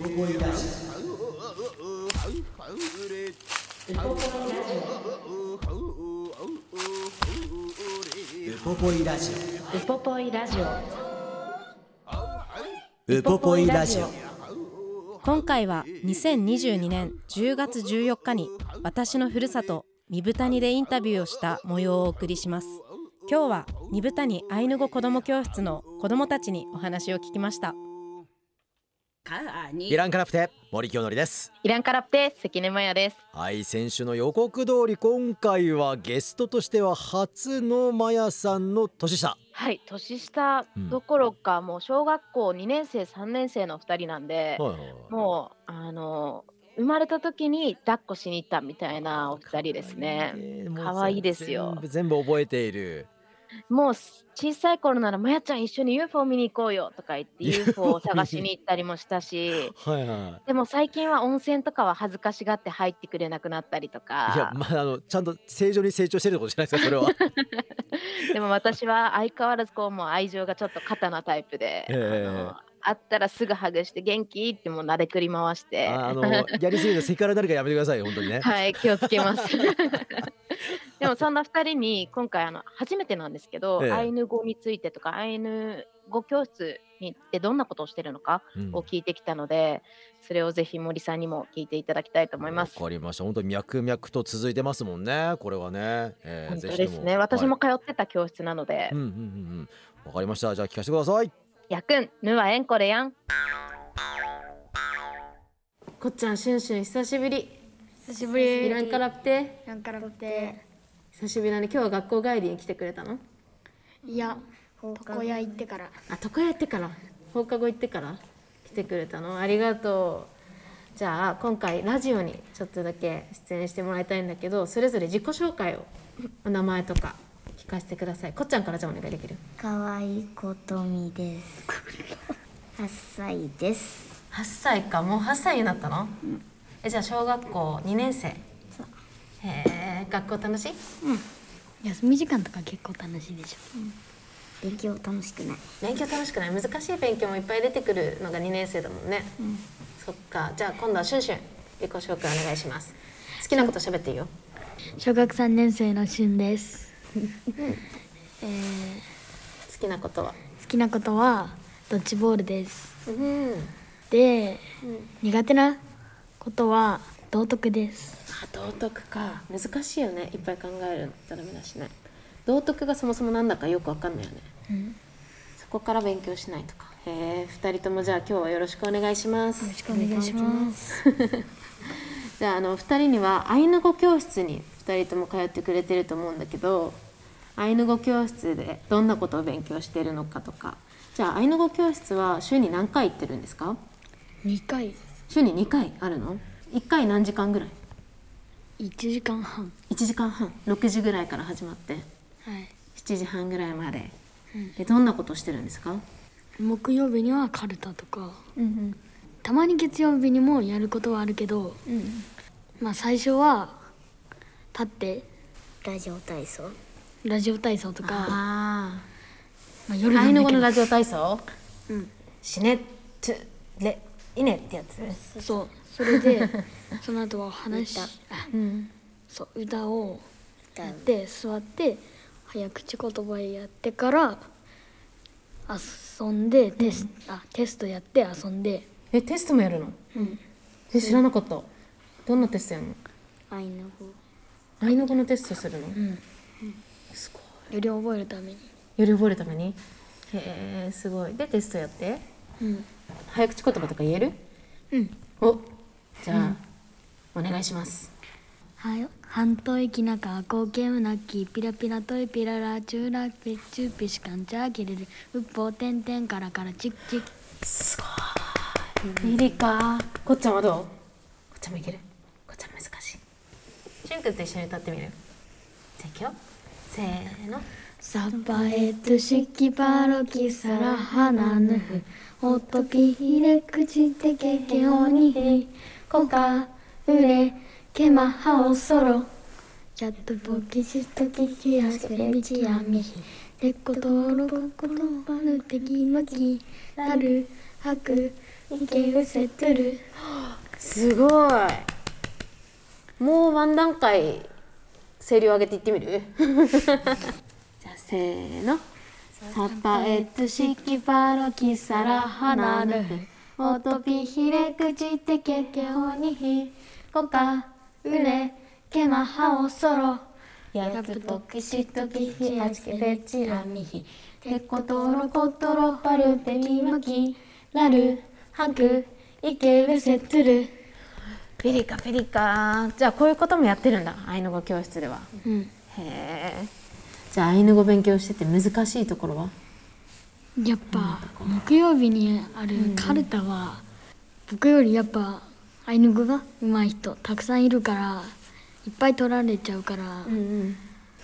ウポポイラジウポポイラジオ。オウポポイラジオ。今回は2022年10月14日に私のふるさと二部谷でインタビューをした模様をお送りします。今日は二部谷アイヌ語子ども教室の子どもたちにお話を聞きましたイランカラプテ森清則です。イランカラプテ関根麻也です。はい先週の予告通り今回はゲストとしては初のマヤさんの年下。はい、年下どころか、もう小学校2年生、3年生の2人なんで、はいはいはいもう、あの、生まれた時に抱っこしに行ったみたいなお二人ですね。可愛いですよ。全部全部覚えているもうす小さい頃なら、まやちゃん一緒に UFO 見に行こうよとか言って UFO を探しに行ったりもしたし、はいはい。でも最近は温泉とかは恥ずかしがって入ってくれなくなったりといやか、まああのちゃんと正常に成長してるってことじゃないですかそれは。でも私は相変わらずこうもう愛情がちょっと肩なタイプで、ええ会ったらすぐハグして元気？ってもうなでくり回して。あ あのやりすぎるとセクハラになるからやめてくださいよ本当にね。はい、気をつけます。でもそんな2人に今回あの初めてなんですけど、ええ。アイヌ語についてとかアイヌ語教室に行ってどんなことをしてるのかうん。を聞いてきたので、それをぜひ森さんにも聞いていただきたいと思います。わかりました。本当に脈々と続いてますもんねこれはね、えー本当ですね。私も。はい。通ってた教室なので。うん、うんうんうん。わかりました。じゃあ聞かせてくださいやくん、ぬはえんこれやん。こっちゃんしゅんしゅん久しぶり。久しぶり。イランカラプテランカラって。久しぶりだね今日は学校帰りに来てくれたの？いや床屋行ってから。あ床屋行ってから。放課後行ってから。来てくれたの。ありがとう。じゃあ今回ラジオにちょっとだけ出演してもらいたいんだけどそれぞれ自己紹介を。お名前とか。聞かせてください。こっちゃんからじゃあお願いできる？かわいことみです。8歳です。8歳か。もう8歳になったの、えじゃあ小学校2年生。へえ学校楽しい？休み時間とか結構楽しいでしょ。勉強楽しくない。勉強楽しくない？難しい勉強もいっぱい出てくるのが2年生だもんね、そっか。じゃあ今度はシュンシュン自己紹介お願いします。好きなこと喋っていいよ。小学3年生のしゅんです、えー好きなことは？好きなことはドッジボールです。うん。で、苦手なことは道徳です。あ道徳か。難しいよね。いっぱい考えるとダメだしね。道徳がそもそもなんだかよくわかんないよね、そこから勉強しないとか。へえ2人ともじゃあ今日はよろしくお願いします。よろしくお願いします。じゃああの2人にはアイヌ語教室に2人とも通ってくれてると思うんだけどアイヌ語教室でどんなことを勉強してるのかとか。じゃあアイヌ語教室は週に何回行ってるんですか？2回。週に2回？あるの？1回何時間ぐらい？1時間半。1時間半？6時ぐらいから始まって。はい。7時半ぐらいまで、でどんなことしてるんですか、木曜日にはカルタとか。うんたまに月曜日にもやることはあるけど、まあ最初は立ってラジオ体操？ラジオ体操とかあまあ、夜あアイヌ語のラジジオ体操？うん。死ねトゥレイネってやつ？そう。それで その後は話あうん。そう歌をやって座って早口言葉やってから遊んでテス,、あテストやって遊んで。えテストもやるの、え知らなかった。どんなテストやるの？アイヌ語。アイヌ語のテストするの、ん。すごい。より覚えるために。より覚えるために？へえすごい。でテストやって？うん。早口言葉とか言える？うん。おじゃあ、お願いします。はい半島行きなかこうけむなきピラピラトイピララチューラピッチューピシカンチャーキレルうっぽうてんてんからからチッチッ。すごい。いりかこっちゃんはどう？こっちゃんもいける？こっちゃん難しいしゅんくんと一緒に歌ってみる？じゃあいくよ。せーの。サバエトシキバロキサラハナヌフオトピヒレクチテケケオニヘコカウレケマハオソロチャットボキシトキキアセビチアミヒレコトロコトバヌテキマキラルハクイケウセトゥルすごい。もうワン段階声量上げていってみる？じゃあせーの「サパエツシキパロキサラハナヌフ」「おとぴひれくチてけけおにひ」「コかうれけまはおそろ」「やくとくしときひやつけべちらみひ」「てことろことろばるてみむき」「らるはくいけべせつる」ピリカピリカ。じゃあこういうこともやってるんだアイヌ語教室では、ん。へえ。じゃあアイヌ語勉強してて難しいところは？やっぱ木曜日にあるカルタは僕よりやっぱアイヌ語が上手い人たくさんいるからいっぱい取られちゃうからうん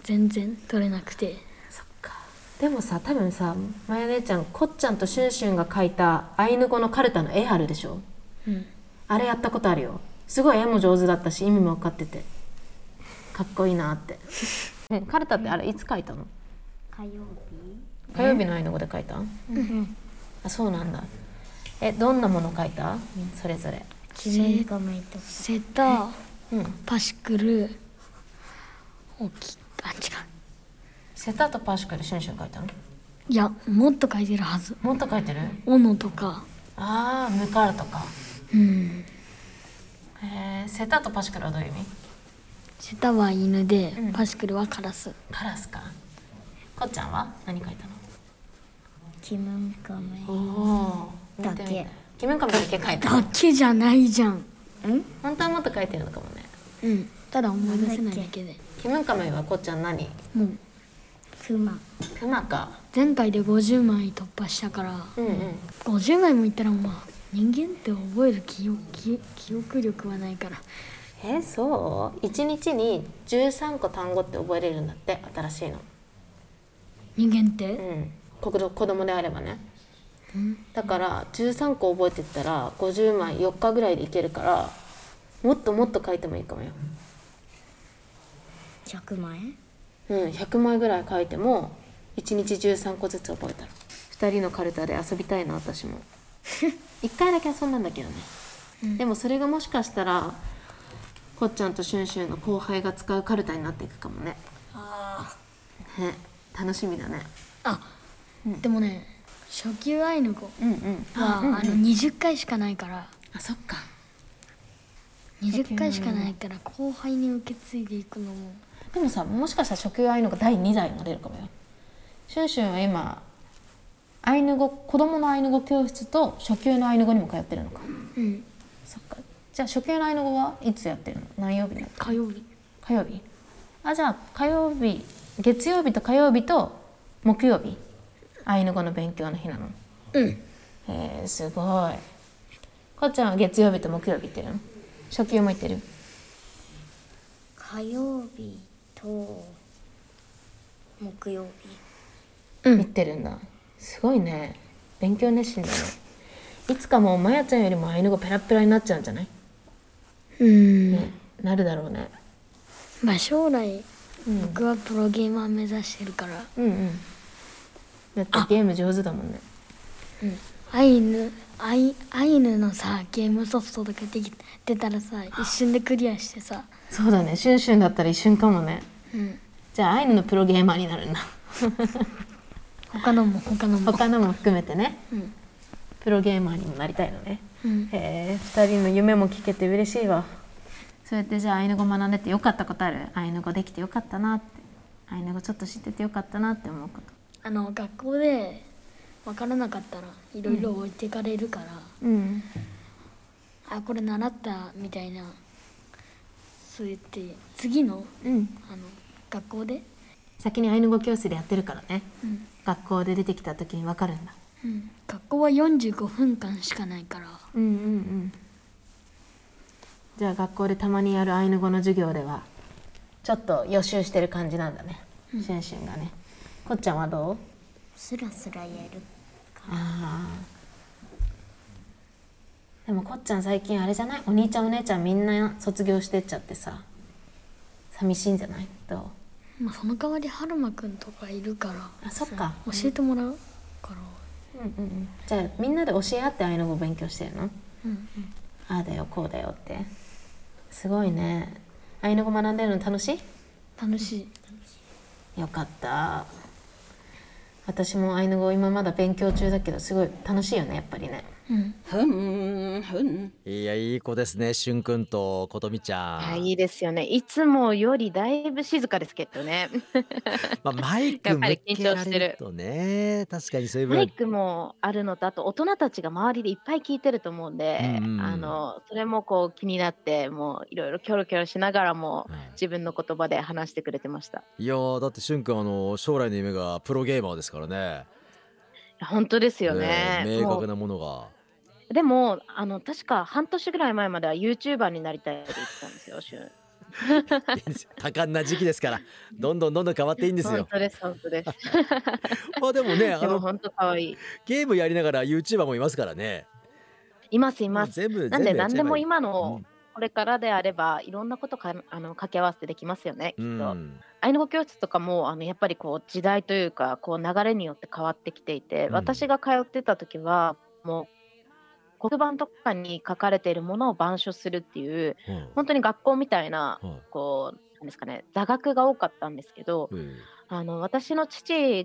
全然取れなくて。そっか。でもさ多分さまや姉ちゃんこっちゃんとシュンシュンが書いたアイヌ語のカルタの絵あるでしょ？うん。あれやったことあるよすごい絵も上手だったし意味も分かっててかっこいいなって。ねカルタってあれいつ書いたの？火曜火曜日のアイヌ語で書いた、あそうなんだ。えどんなもの書いた？それぞれ。日記面かめとセタうん。パシクル。大きあ違セタとパシクルシュンシュン書いたの？ういやもっと書いてるはず。もっと書いてる？オノとか。ああムカルとか。うんへえセタとパシクルはどういう意味？セタは犬で、うん。パシクルはカラス。カラスか。こっちゃんは？何書いたの？気分かめおおだけ。気分カメだけ書いただけじゃないじゃん。本当はもっと書いてるのかもね。うん。ただ思い出せないだけで。気分カメはこっちゃん何？もうクマクマか。前回で50枚突破したから。うんうん。50枚もいったらまあ人間って覚える記憶記記憶力はないから。えそう？一日に13個単語って覚えれるんだって新しいの。人間って、うん。子供であればね。だから13個覚えてったら50枚4日ぐらいでいけるからもっともっと書いてもいいかもよ。100万円うん100枚ぐらい書いても1日13個ずつ覚えたら。2人のカルタで遊びたいな私も 1回だけ遊んだんだけどね、でもそれがもしかしたらこっちゃんとシュンシュンの後輩が使うカルタになっていくかもね。ね。楽しみだね。あ、でもね初級アイヌ語。うんうん。は、あの20回しかないから。あそっか。20回しかないから後輩に受け継いでいくのも。でもさもしかしたら初級アイヌ語第2代も出るかもよ。シュンシュンは今アイヌ語子供のアイヌ語教室と初級のアイヌ語にも通ってるのか。うん。そっか。じゃあ初級のアイヌ語はいつやってるの？何曜日なの火曜日。火曜日。あじゃあ火曜日月曜日と火曜日と木曜日。アイヌ語の勉強の日なの？うん。へえすごい。こっちゃんは月曜日と木曜日行ってるの？初級も行ってる？火曜日と木曜日。うん。行ってるんだすごいね。勉強熱心だね。いつかもうまやちゃんよりもアイヌ語ペラペラになっちゃうんじゃない、うん。ね、なるだろうね。まあ将来うん。僕はプロゲーマー目指してるから。うんうん。だってゲーム上手だもんね。アイヌアイアイヌのさゲームソフトとかでき出たらさ一瞬でクリアしてさ。そうだね。シュンシュンだったら一瞬かもね。うん。じゃあアイヌのプロゲーマーになるんだ他のも他のも。他のも含めてね。うん。プロゲーマーにもなりたいのね。うん。へえ2人の夢も聞けて嬉しいわ。そうやってじゃあアイヌ語学んでてよかったことある？アイヌ語できてよかったなって。アイヌ語ちょっと知っててよかったなって思うこと。あの学校で分からなかったらいろいろ置いてかれるから、うん。あこれ習ったみたいなそう言って次の？うん。あの学校で、先にアイヌ語教室でやってるからね。うん。学校で出てきた時に分かるんだ。うん、学校は45分間しかないから。うんうんうん。じゃあ学校でたまにやるアイヌ語の授業ではちょっと予習してる感じなんだね、シュンシュンがね。こっちゃんはどう？スラスラやるあー。でもこっちゃん最近あれじゃない？お兄ちゃんお姉ちゃんみんな卒業してっちゃってさ。寂しいんじゃない？どう？まあその代わり春馬くんとかいるから。あそっか。教えてもらうから。うんうんうん。じゃあみんなで教え合ってアイヌ語勉強してるの？うんああだよこうだよって。すごいね。アイヌ語学んでるの楽しい？楽しい。よかった。私もアイヌ語今まだ勉強中だけどすごい楽しいよねやっぱりね。うんふんふんいやいい子ですねしゅんくんとことみちゃん、いやいいですよね。いつもよりだいぶ静かですけどね。まあ、マイやク向っぱり緊けら張してるとね確かにそういう分マイクもあるのとあと大人たちが周りでいっぱい聞いてると思うんで、うんうんあのそれもこう気になってもういろいろキョロキョロしながらもはい自分の言葉で話してくれてました。いいやーだってしゅんくんあの将来の夢がプロゲーマーですからねや本当ですよね。明確なものがでもあの確か半年ぐらい前までは YouTuber になりたいって言ってたんですよ。しゅんいいんですよ多感な時期ですからどんどんどんどん変わっていいんですよ本当です本当です。ま あでもねあのでも本当可愛い。ゲームやりながら YouTuber もいますからねいますいます。全部なんで何でも今今のこれからであればいろんなことかあの掛け合わせてできますよねきっと。うんアイヌ語教室とかもあのやっぱりこう時代というかこう流れによって変わってきていて、うん私が通ってた時はもう黒板とかに書かれているものを板書するっていううん。本当に学校みたいなはいこうなんですかね座学が多かったんですけどうん。あの私の父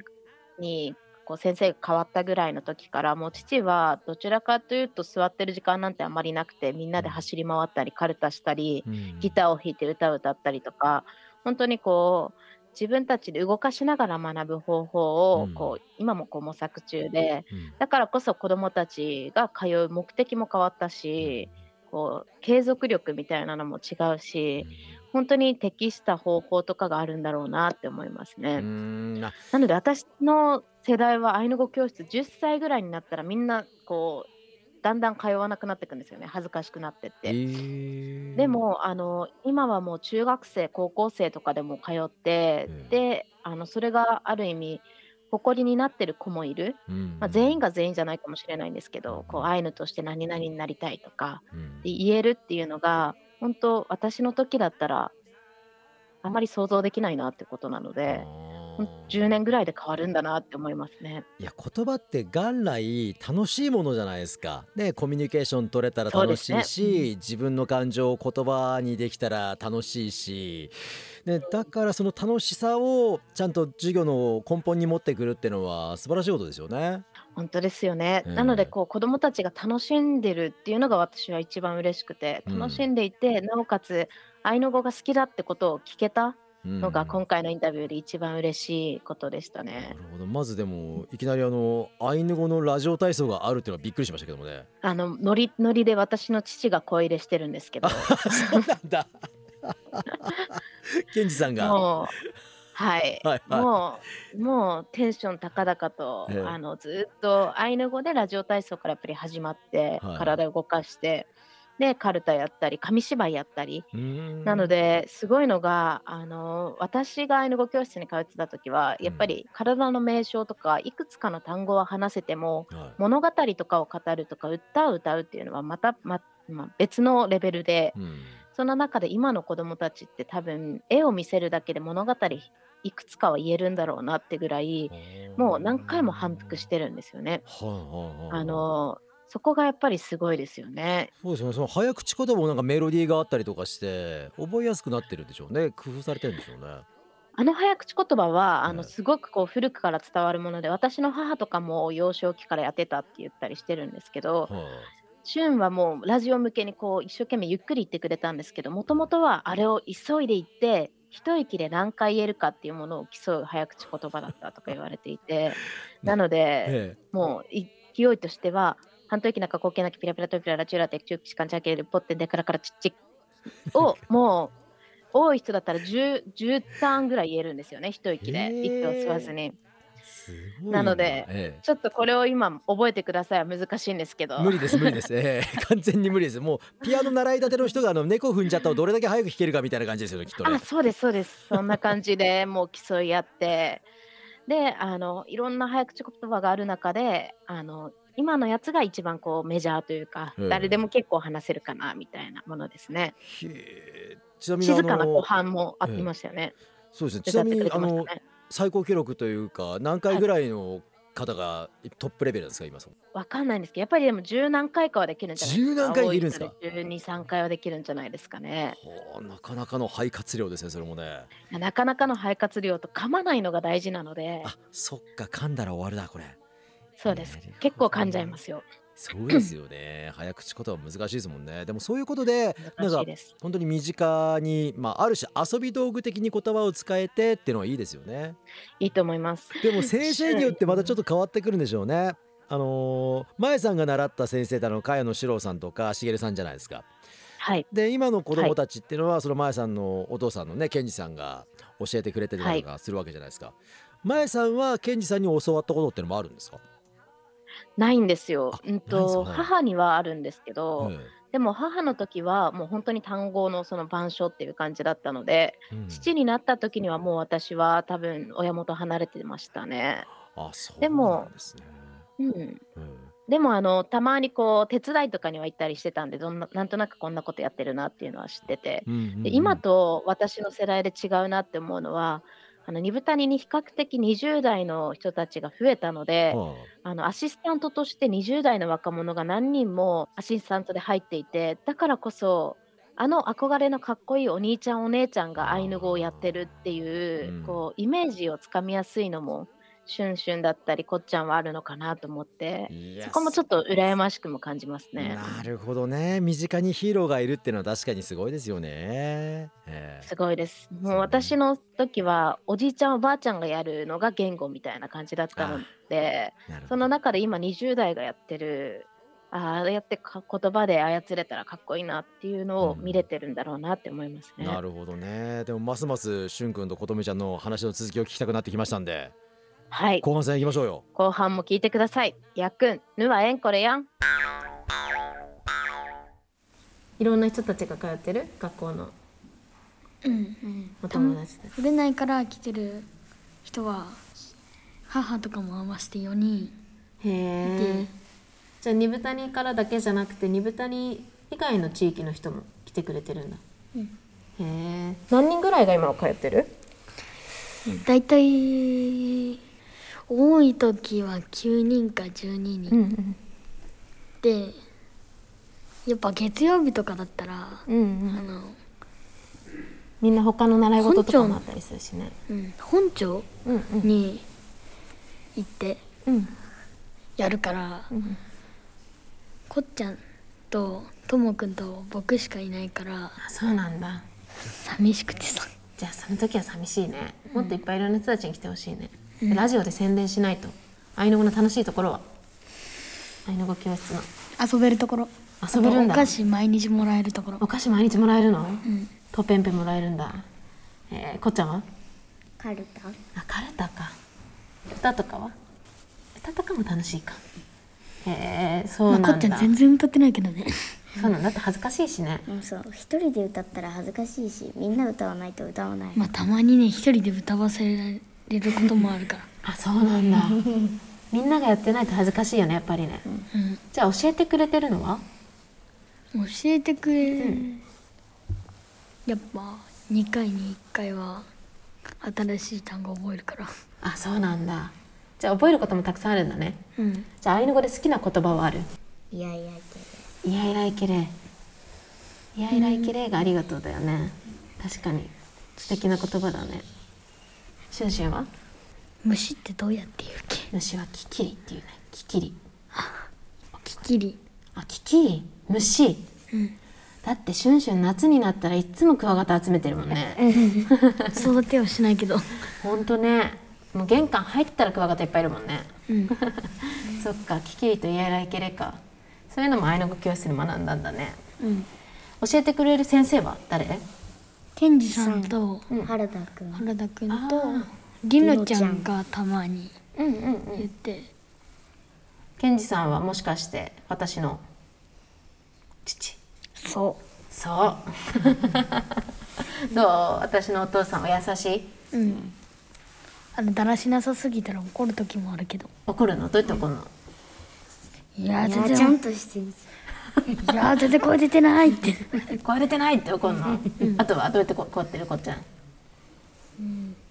にこう先生が変わったぐらいの時からもう父はどちらかというと座ってる時間なんてあんまりなくてみんなで走り回ったりカルタしたりうん。ギターを弾いて歌を歌ったりとか本当にこう自分たちで動かしながら学ぶ方法をうん。こう、今もこう模索中でうん。だからこそ子どもたちが通う目的も変わったしこう継続力みたいなのも違うし本当に適した方法とかがあるんだろうなって思いますね。なので私の世代はアイヌ語教室10歳ぐらいになったらみんなこうだんだん通わなくなっていくんですよね。恥ずかしくなってって。えー。でもあの今はもう中学生高校生とかでも通って、うん。であのそれがある意味誇りになってる子もいる、うんまあ、全員が全員じゃないかもしれないんですけど、うんこうアイヌとして何々になりたいとかうんで言えるっていうのが本当私の時だったらあまり想像できないなってことなので、ほんと10年ぐらいで変わるんだなって思いますね。いや言葉って元来楽しいものじゃないですか。ねコミュニケーション取れたら楽しいし、そうです自分の感情を言葉にできたら楽しいし、ね、だからその楽しさをちゃんと授業の根本に持ってくるっていうのは素晴らしいことですよね。本当ですよね。うんなのでこう子どもたちが楽しんでるっていうのが私は一番嬉しくてうん楽しんでいて、なおかつアイヌ語が好きだってことを聞けたうんのが今回のインタビューで一番嬉しいことでしたなねる。ほどまずでもいきなりあのアイヌ語のラジオ体操があるっていうのはびっくりしましたけどもね。あのノリノリで私の父が声入れしてるんですけどそうなんだ。ケンジさんが。もうはい、はいはいもうもうテンション高々と、ええあのずっとアイヌ語でラジオ体操からやっぱり始まって、はい体を動かしてでカルタやったり紙芝居やったり。うん。なのですごいのがあの私がアイヌ語教室に通ってた時はやっぱり体の名称とかいくつかの単語は話せてもはい。物語とかを語るとか歌を歌うっていうのはまた、ままあ別のレベルでうん。その中で今の子どもたちって多分絵を見せるだけで物語いくつかは言えるんだろうなってぐらいもう何回も反復してるんですよね。あのそこがやっぱりすごいですよね。そうですね。その早口言葉もなんかメロディーがあったりとかして覚えやすくなってるんでしょうね。工夫されてるんでしょうね。あの早口言葉はあのええ。すごくこう古くから伝わるもので私の母とかも幼少期からやってたって言ったりしてるんですけどはい。シュンはもうラジオ向けにこう一生懸命ゆっくり言ってくれたんですけどもともとはあれを急いで言って一息で何回言えるかっていうものを競う早口言葉だったとか言われていて なのでえ。もう勢いとしては半吐息なんか高けなきピラピラトピララチュラテクチュキシカンチャケルポッテンデカラカラチッチッをもう多い人だったら 10, 10ターンぐらい言えるんですよね一息で息を吸わずに。すごいな。のでえちょっとこれを今覚えてくださいは難しいんですけど。え無理です無理です、ええ。完全に無理です。もうピアノ習いたての人があの猫踏んじゃったをどれだけ早く弾けるかみたいな感じですよねきっとね。あそうですそうです。そんな感じでもう競い合って。であのいろんな早口言葉がある中であの今のやつが一番こうメジャーというか、うん誰でも結構話せるかなみたいなものですね。へえちなみに静かな後半もありましたよね。そうですねちなみ歌ってくれあのましたね。最高記録というか何回ぐらいの方がトップレベルなんですか今その？わかんないんですけど、やっぱりでも十何回かはできるんじゃないですか。十何回できるんですか？十二三回はできるんじゃないですかね。なかなかの肺活量ですねそれもねなかなかの肺活量と噛まないのが大事なので、あそっか噛んだら終わるだこれそうです。結構噛んじゃいますよ。そうですよね。早口言葉難しいですもんね。でもそういうことでなんか難しいです。本当に身近に、まあ、ある種遊び道具的に言葉を使えてっていうのはいいですよね。いいと思います。でも先生によってまたちょっと変わってくるんでしょうね。あのー前さんが習った先生ってあの茅野史郎さんとか茂さんじゃないですか。はい。で今の子供たちっていうのは、その前さんのお父さんのね健二さんが教えてくれてたりとかするわけじゃないですか、前さんは健二さんに教わったことってのもあるんですか、ないんですよ。あ。うんないんですとか母にはあるんですけど、えでも母の時はもう本当に単語のその板書っていう感じだったので、えうん。父になった時にはもう私は多分親元離れてましたね。あそうでもなんですね、うん。うん。でもあのたまにこう手伝いとかには行ったりしてたんでどんななんとなくこんなことやってるなっていうのは知ってて、うんうんうん。で今と私の世代で違うなって思うのはあの二部谷に比較的20代の人たちが増えたので、はあのアシスタントとして20代の若者が何人もアシスタントで入っていてだからこそあの憧れのかっこいいお兄ちゃんお姉ちゃんがアイヌ語をやってるっていう,、うん。こうイメージをつかみやすいのもシュンシュンだったりこっちゃんはあるのかなと思ってそこもちょっと羨ましくも感じますね。なるほどね。身近にヒーローがいるっていうのは確かにすごいですよね、ええ。すごいです。もう私の時はおじいちゃんおばあちゃんがやるのが言語みたいな感じだったのでその中で今20代がやってるああやってか言葉で操れたらかっこいいなっていうのを見れてるんだろうなって思いますね。なるほどね。でもますますしゅんくんとことみちゃんの話の続きを聞きたくなってきましたんではい。後半戦いきましょうよ。後半も聞いてください。やっくんぬはえんこれやん。いろんな人たちが通ってる？学校の。うん。お友達たち。売れないから来てる人は母とかも合わせて4人。へえじゃあ二部谷からだけじゃなくて二部谷以外の地域の人も来てくれてるんだ、へえ何人ぐらいが今通ってる？だいたい多い時は9人か12人、んでやっぱ月曜日とかだったら、うんうん。あのみんな他の習い事とかもあったりするしね。うん、本庁うんうん。に行ってうん。やるから、んこっちゃんとともくんと僕しかいないからあそうなんだ。寂しくてさ。じゃあその時は寂しいね。もっといっぱいいろんな人たちに来てほしいね、でラジオで宣伝しないと。アイヌ語の楽しいところは？アイヌ語教室の。遊べるところ。遊べるんだ。お菓子毎日もらえるところ。お菓子毎日もらえるの、ん。とペンペンもらえるんだ。えー、こっちゃんは？カルタ。あカルタか。歌とかは？歌とかも楽しいか。へえそうまあ、なんだ、こっちゃん全然歌ってないけどね。そうなんだ。って恥ずかしいしね。うんそう一人で歌ったら恥ずかしいしみんな歌わないと歌わない、まあたまにね一人で歌わせられることもあるから。あそうなんだ。みんながやってないと恥ずかしいよねやっぱりね、うん。じゃあ教えてくれてるのは？教えてくれる、やっぱ2回に1回は新しい単語覚えるから。あそうなんだ。じゃあ覚えることもたくさんあるんだね。うん。じゃあアイヌ語で好きな言葉はある？いやいやけイヤイライケレイヤイライケレがありがとうだよね。確かに。素敵な言葉だねシュンシュンは？虫ってどうやって言うっけ？虫はキキリっていうね。キキリ。キキリ。あキキリ？虫、だってシュンシュン夏になったらいっつもクワガタ集めてるもんね。育てはしないけど。ほんとね。もう玄関入ったらクワガタいっぱいいるもんね。うん。そっかキキリとイヤイライケレか。そういうのもアイヌ語教室で学んだんだね。うん。教えてくれる先生は？誰？ケンジさんと原田くん原田くんとりのちゃんがたまにうんうんうん言って、ケンジさんはもしかして私の父？そそう。どう？私のお父さんは優しい？ううん。あのだらしなさすぎたら怒る時もあるけど。怒るの？どうやって怒るの？いやいや全ちゃん然としてるいや全然声出てないって。超えれてないって怒るの？あとはどうやってここうやってる？こっちゃん。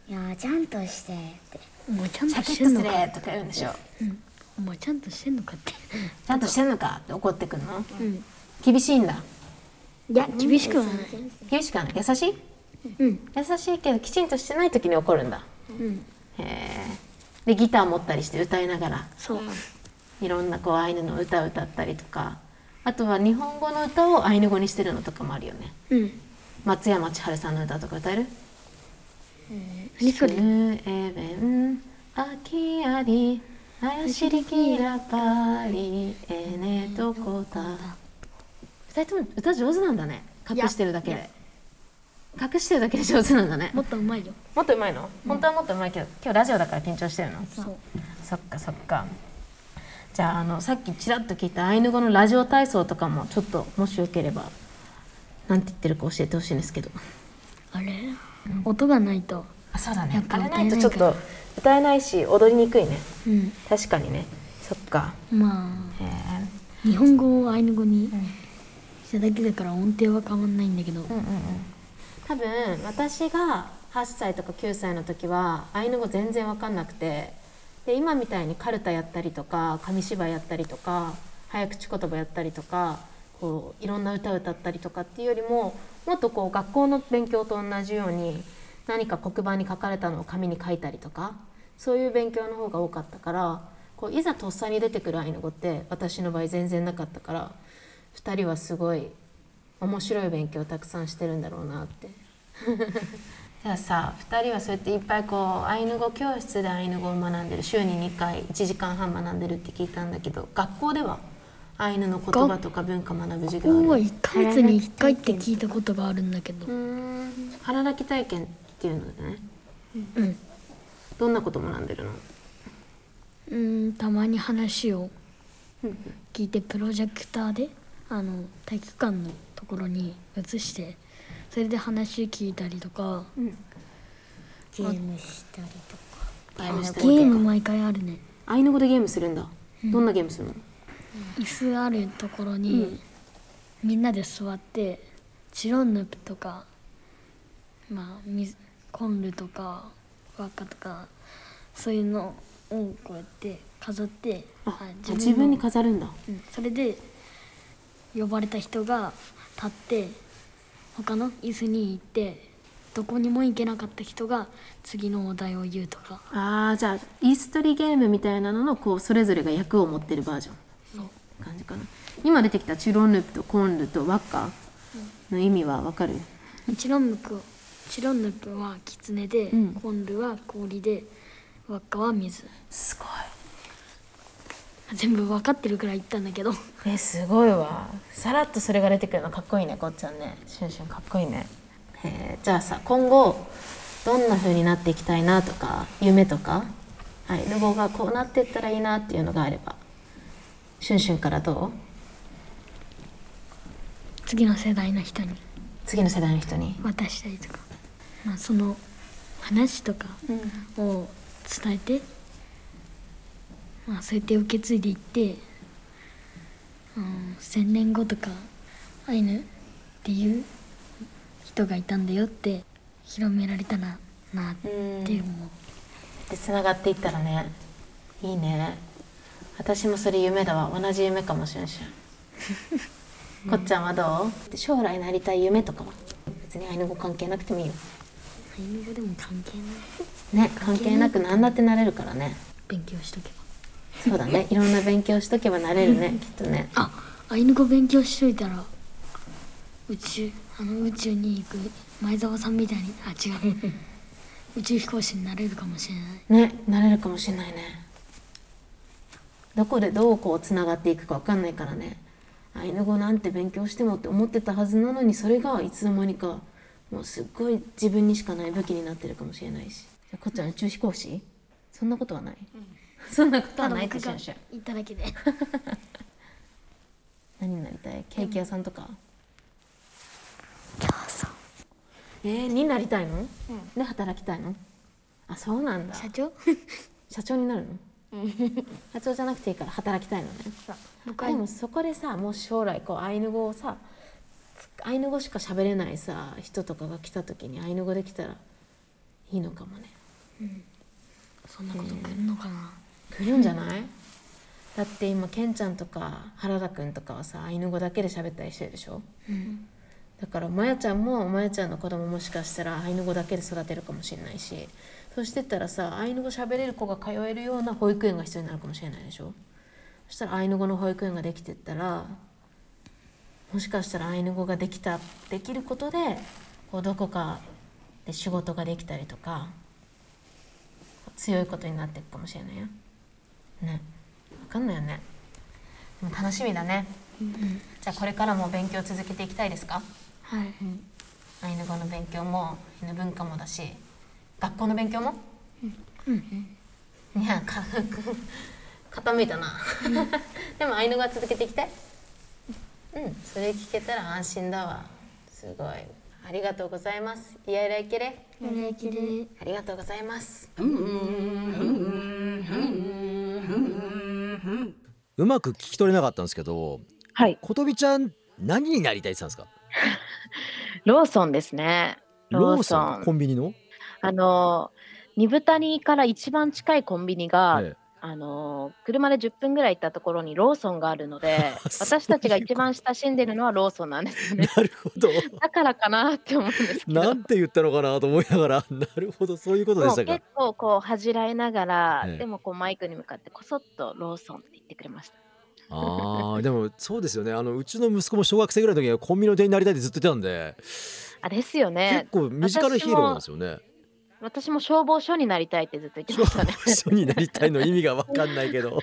いやちゃんとしてって。お前ちゃんとしてんのかとすれとか言うんでしょ。お前ちゃんとしてんのかって。ちゃんとしてんのか？って怒ってくるの？うん。厳しいんだ。いや厳しくはない。厳しくはない？優しい？うん。優しいけどきちんとしてない時に怒るんだ。うん。へえでギター持ったりして歌いながら。そう。いろんなこうアイヌの歌を歌ったりとかあとは日本語の歌をアイヌ語にしてるのとかもあるよね。うん。松山千春さんの歌とか歌える？何それヌエベンアキアリアヤシリキラパリエネトコタ。二人とも歌上手なんだね。隠してるだけで。隠してるだけで上手なんだね。もっとうまいよ。もっと上手いの？本当はもっと上手いけど今日ラジオだから緊張してるの？そう。そっかそっかじゃああのさっきちらっと聞いたアイヌ語のラジオ体操とかもちょっともしよければなんて言ってるか教えてほしいんですけど。あれ？音がないと。あそうだね。あれ歌えないとちょっと歌えないし踊りにくいね。うん。確かにね。そっか。まあ日本語をアイヌ語にしただけだから音程は変わんないんだけど。うんうんうん。多分私が8歳とか9歳の時はアイヌ語全然分かんなくてで今みたいにカルタやったりとか紙芝居やったりとか早口言葉やったりとかこういろんな歌を歌ったりとかっていうよりももっとこう学校の勉強と同じように何か黒板に書かれたのを紙に書いたりとかそういう勉強の方が多かったからこういざとっさに出てくるアイヌ語って私の場合全然なかったから2人はすごい面白い勉強をたくさんしてるんだろうなって。じゃあさ2人はそうやっていっぱいこうアイヌ語教室でアイヌ語を学んでる。週に2回1時間半学んでるって聞いたんだけど学校ではアイヌの言葉とか文化学ぶ授業ある。ここは1ヶ月に1回って聞いたことがあるんだけど。うーん。腹抱き体験っていうのでね。うん。どんなこと学んでるの？うんたまに話を聞いてプロジェクターであの体育館のところに移してそれで話聞いたりとかゲームしたりとか。ゲーム。したゲりとかーム毎回あるね。アイヌ語でゲームするんだ。どんなゲームするの？椅子あるところに、みんなで座ってチロンヌプとかまあ水コンルとかワッカとかそういうのをこうやって飾ってあはい自分にの飾るんだ。うん。それで呼ばれた人が立って他の椅子に行ってどこにも行けなかった人が次のお題を言うとか。あーじゃあイーストリーゲームみたいなののこうそれぞれが役を持ってるバージョン。そう。感じかな。今出てきたチュロンヌプとコンルとワッカ。の意味はわかる？チロンヌクチロンヌプは狐で、うん。コンルは氷でワッカは水。すごい全部分かってるくらい言ったんだけど。えすごいわ。さらっとそれが出てくるのかっこいいねこっちゃんね。シュンシュンかっこいいね。へー。じゃあさ今後どんな風になっていきたいなとか夢とか。はい。ヌゴがこうなっていったらいいなっていうのがあれば。シュンシュンからどう？次の世代の人に。次の世代の人に？渡したりとか、まあ、その話とかを伝えて、まあ、そうやって受け継いでいって、うん、1,000年後とかアイヌっていう人がいたんだよって広められたらなって思う。でつながっていったらねいいね。私もそれ夢だわ。同じ夢かもしれんし。こっちゃんはどう？将来なりたい夢とかは？別にアイヌ語関係なくてもいいよ。アイヌ語でも関係ない。ね関係なく何だってなれるからね。勉強しとけばそうだね。いろんな勉強しとけばなれるねきっとね。あアイヌ語勉強しといたら宇宙あの宇宙に行く前澤さんみたいにあ違う。宇宙飛行士になれるかもしれない。ねなれるかもしれないね。どこでどうこうつながっていくか分かんないからね。アイヌ語なんて勉強してもって思ってたはずなのにそれがいつの間にかもうすっごい自分にしかない武器になってるかもしれないし。こっちゃん宇宙飛行士？そんなことはない、そんなことはないって僕がシュンシュン言っただけで。何になりたい？ケーキ屋さんとか？えー、になりたいの、で働きたいの？あそうなんだ。社長？社長になるの？社長じゃなくていいから働きたいのね。僕はでもそこでさもし将来こうアイヌ語をさつアイヌ語しか喋れないさ人とかが来た時にアイヌ語できたらいいのかもね。そんなこと来るのかな、来るんじゃない、だって今ケンちゃんとか原田くんとかはさアイヌ語だけで喋ったりしてるでしょ、だからまやちゃんもまやちゃんの子供もしかしたらアイヌ語だけで育てるかもしれないしそうしてったらさアイヌ語喋れる子が通えるような保育園が必要になるかもしれないでしょ？そしたらアイヌ語の保育園ができてったらもしかしたらアイヌ語ができたできることでこうどこかで仕事ができたりとか強いことになっていくかもしれないよ。ね。分かんないよね。でも楽しみだね、じゃあこれからも勉強続けていきたいですか？はい、アイヌ語の勉強もアイヌ文化もだし学校の勉強も？いやか傾いたな。でもアイヌ語は続けていきたい？うんそれ聞けたら安心だわ。すごい。ありがとうございます。いやいらいけれ。やりきれ。ありがとうございます。うまく聞き取れなかったんですけどはい。ことびちゃん何になりたいって言ってたんですか？ローソンですね。ローソン。コンビニの、あの、二部谷から一番近いコンビニが、えあの車で10分ぐらい行ったところにローソンがあるので 私たちが一番親しんでるのはローソンなんですよね。え なるほど。だからかなって思うんですけど。なんて言ったのかなと思いながら なるほどそういうことでしたか。結構こう恥じらいながら、ええ。でもこうマイクに向かってこそっとローソンって言ってくれました。あーでもそうですよね。あのうちの息子も小学生ぐらいの時にはコンビニの店員になりたいってずっと言ってたんで、あですよね。結構身近なヒーローなんですよね私も消防署になりたいってずっと言ってましたね。署になりたいの意味が分かんないけど。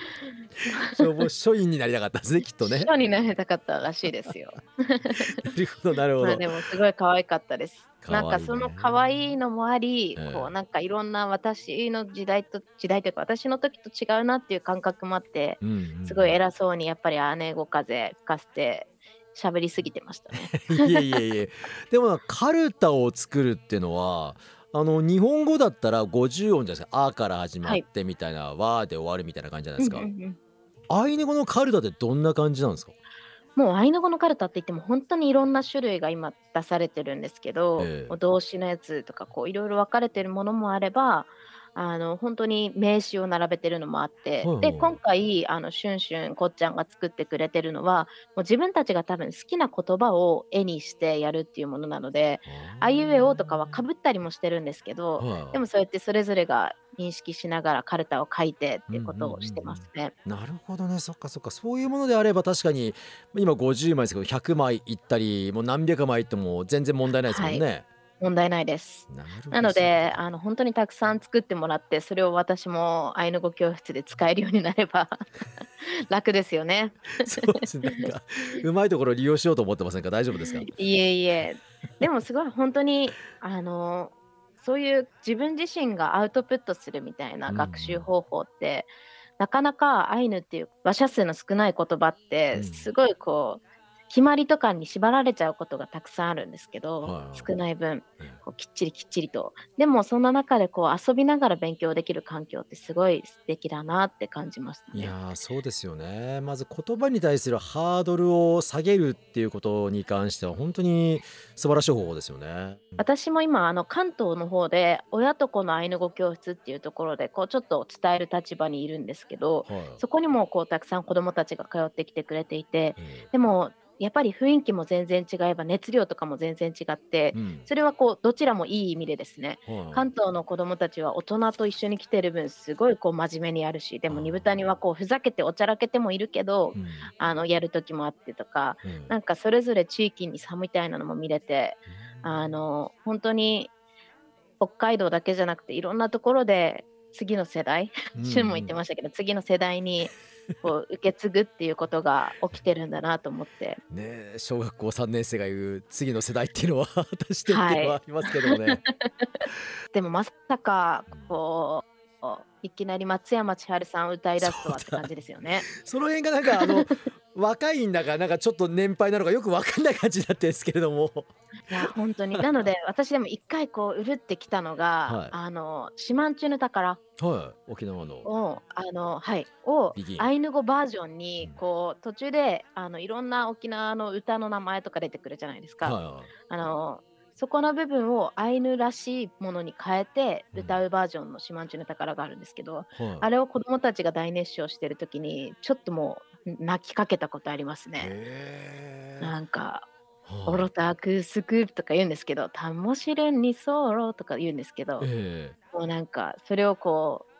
消防署員になりたかったですねきっとね。署になりたかったらしいですよ。なるほどなるほど。まあでもすごい可愛かったです。可愛いね。なんかその可愛いのもあり、ええ。こうなんかいろんな私の時代と時代というか私の時と違うなっていう感覚もあって、うんうんすごい偉そうにやっぱり姉御風吹かせて喋りすぎてましたね。いえいえいえ。でもカルタを作るっていうのはあの日本語だったら50音じゃないですか「あ」から始まってみたいな「わ」で終わるみたいな感じじゃないですか、うんうんうんアイヌ語のカルタってどんな感じなんですか？もうアイヌ語のカルタって言っても本当にいろんな種類が今出されてるんですけど、ええ。もう動詞のやつとかこういろいろ分かれてるものもあればあの本当に名詞を並べてるのもあって、はいはいで今回あのシュンシュンこっちゃんが作ってくれてるのはもう自分たちが多分好きな言葉を絵にしてやるっていうものなので「あいうえお」とかはかぶったりもしてるんですけど、はいでもそうやってそれぞれが認識しながらカルタを書いてっていうことをしてますね。なるほどね。そっかそっか。そういうものであれば確かに今50枚ですけど100枚いったりもう何百枚いっても全然問題ないですもんね、問題ないです。ななのであの本当にたくさん作ってもらってそれを私もアイヌ語教室で使えるようになれば 楽ですよね。そうですね。うまいところ利用しようと思ってませんか？大丈夫ですか？いえいえ。でもすごい本当にあのそういう自分自身がアウトプットするみたいな学習方法って、なかなかアイヌっていう話者数の少ない言葉っうてん。すごいこう決まりとかに縛られちゃうことがたくさんあるんですけど、はいはい。少ない分ええ。こうきっちりきっちりと。でもそんな中でこう遊びながら勉強できる環境ってすごい素敵だなって感じましたね。いやーそうですよね。まず言葉に対するハードルを下げるっていうことに関しては本当に素晴らしい方法ですよね。私も今あの関東の方で親と子のアイヌ語教室っていうところでこうちょっと伝える立場にいるんですけどはい。そこにもこうたくさん子どもたちが通ってきてくれていてえ。でもやっぱり雰囲気も全然違えば熱量とかも全然違ってえうん。それはこうどちらもいい意味でですね。はい関東の子どもたちは大人と一緒に来てる分すごいこう真面目にやるしでも二部谷はこうふざけておちゃらけてもいるけどうん。あのやる時もあってとかうん。なんかそれぞれ地域に差みたいなのも見れてあの本当に北海道だけじゃなくていろんなところで次の世代、うん。も言ってましたけど次の世代に こう受け継ぐっていうことが起きてるんだなと思ってねえ小学校3年生が言う次の世代っていうのは果たしてっていうのはありますけどもね。でもまさかこういきなり松山千春さんを歌い出すとはって感じですよね。そ の辺がなんかあの若いんだかなんかちょっと年配なのかよく分かんない感じになってるんですけれども。いや本当に。なので 私でも一回こううるってきたのが、はい。あの四万十の宝。はい。沖縄の。をあのはい。をアイヌ語バージョンにうん。こう途中であのいろんな沖縄の歌の名前とか出てくるじゃないですか。はいはいあのそこの部分をアイヌらしいものに変えてうん。歌うバージョンの四万十の宝があるんですけど、はい。あれを子供たちが大熱唱してる時にちょっともう泣きかけたことありますね。なんかはいオロタクスクープとか言うんですけど、タモシレンにソーロとか言うんですけど、えもうなんかそれをこう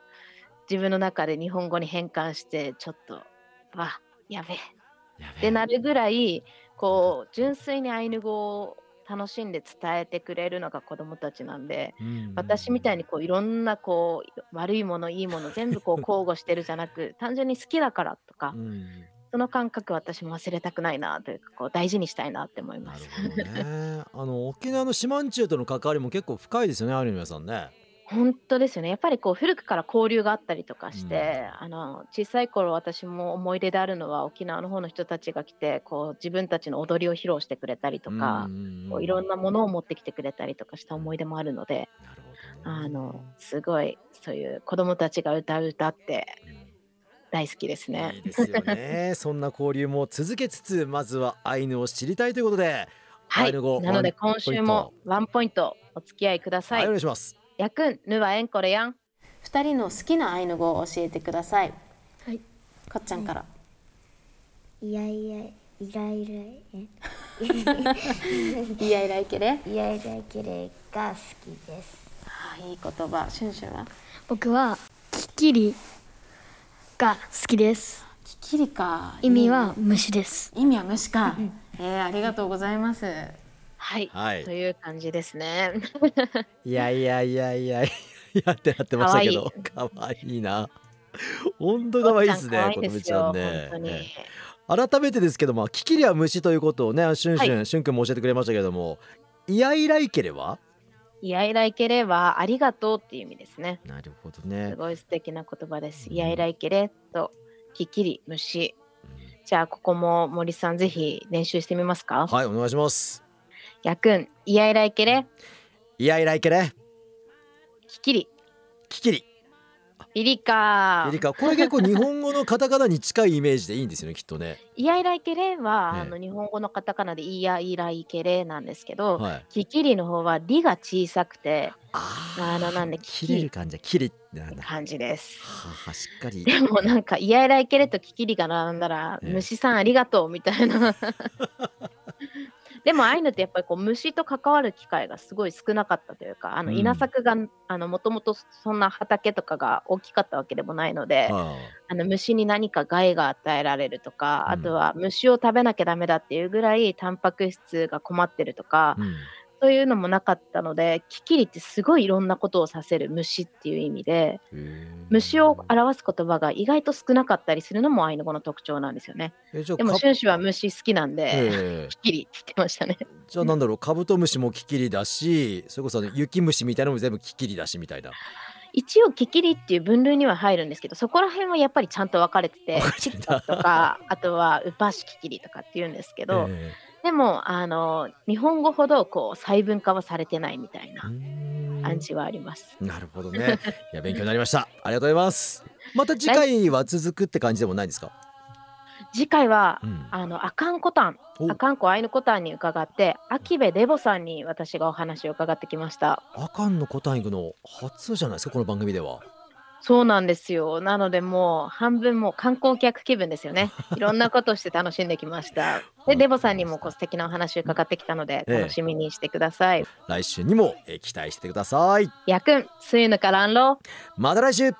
自分の中で日本語に変換してちょっと、わ、やべええ。やべえ。ってなるぐらい、こう純粋にアイヌ語を楽しんで伝えてくれるのが子供たちなんで、うん私みたいにこういろんなこう悪いものいいもの全部こう交互してるじゃなく 単純に好きだからとか、うん。その感覚私も忘れたくないなというかこう大事にしたいなって思いまなるす。ほどね。あの沖縄の島んちゅうとの関わりも結構深いですよねアニメさんね本当ですよね。やっぱりこう古くから交流があったりとかして、あの小さい頃私も思い出であるのは沖縄の方の人たちが来てこう自分たちの踊りを披露してくれたりとか、こういろんなものを持ってきてくれたりとかした思い出もあるので、なるほどね。あのすごいそういう子供たちが歌う歌って大好きですね。いい。ですよね。そんな交流も続けつつまずはアイヌを知りたいということではい、アイヌ語なので今週もワンポイントお付き合いくださはい、い。お願いしますやくん、ぬはえんこれやん。二人の好きなアイヌ語を教えてください。はい。かっちゃんから、いやいやイライラえいやいらいけれイライラキレが好きです。あいい言葉。シュンシュンは？僕はキキリが好きです。キキリか。意味は虫です。意味は虫か、えー、ありがとうございますはい、はいという感じですね。いやいやいやいやいやってなってましたけどかわいいな本当かわいいですね可愛ことぶですよちゃんね改めてですけどもキキリは虫ということをねシュンシュン、シュン君も教えてくれましたけどもイヤイライケレはイヤイライケレはありがとうっていう意味ですね。なるほどねすごい素敵な言葉です。うんイヤイライケレとキキリ虫。じゃあここも森さんぜひ練習してみますか。はいお願いしますやくん、イヤイライケレ、イヤイライケレ。キキリ、キキリ。ピリカ。エリカ。これ結構日本語のカタカナに近いイメージでいいんですよねきっとね。イヤイライケレは、ええあの日本語のカタカナでイヤイライケレなんですけど、はい。キキリの方はリが小さくてああのなんで切れる感じキリ感じです。あはあしっかり。でもなんかイヤイライケレとキキリが並んだら、ええ虫さんありがとうみたいな。でもアイヌってやっぱりこう虫と関わる機会がすごい少なかったというかあのうん。稲作がもともとそんな畑とかが大きかったわけでもないので、はあ。の虫に何か害が与えられるとか、うん。あとは虫を食べなきゃダメだっていうぐらいタンパク質が困ってるとか、そういうのもなかったのでキキリってすごいいろんなことをさせる虫っていう意味で虫を表す言葉が意外と少なかったりするのもアイヌ語の特徴なんですよね。でもシュンシュは虫好きなんで、ええ。キキリって言ってましたね。じゃあなんだろうカブトムシもキキリだしそれこそね雪虫みたいなのも全部キキリだしみたいな。一応キキリっていう分類には入るんですけどそこら辺はやっぱりちゃんと分かれててチッタとかあとはウパシキキリとかって言うんですけど、えでもあの日本語ほどこう細分化はされてないみたいえな感じはあります。なるほどね。いや勉強になりました。ありがとうございます。また次回は続くって感じでもないですか？次回は、うん。あのアカンコタンお。アカンコアイヌコタンに伺って秋部レボさんに私がお話を伺ってきました。アカンのコタン行くの初じゃないですかこの番組ではそうなんですよ。なのでもう半分もう観光客気分ですよね。いろんなことをして楽しんできました。で、デボさんにもこう素敵なお話を伺ってきたのでええ楽しみにしてください。来週にもえー期待してくださいやくん、すゆぬからんろ。また来週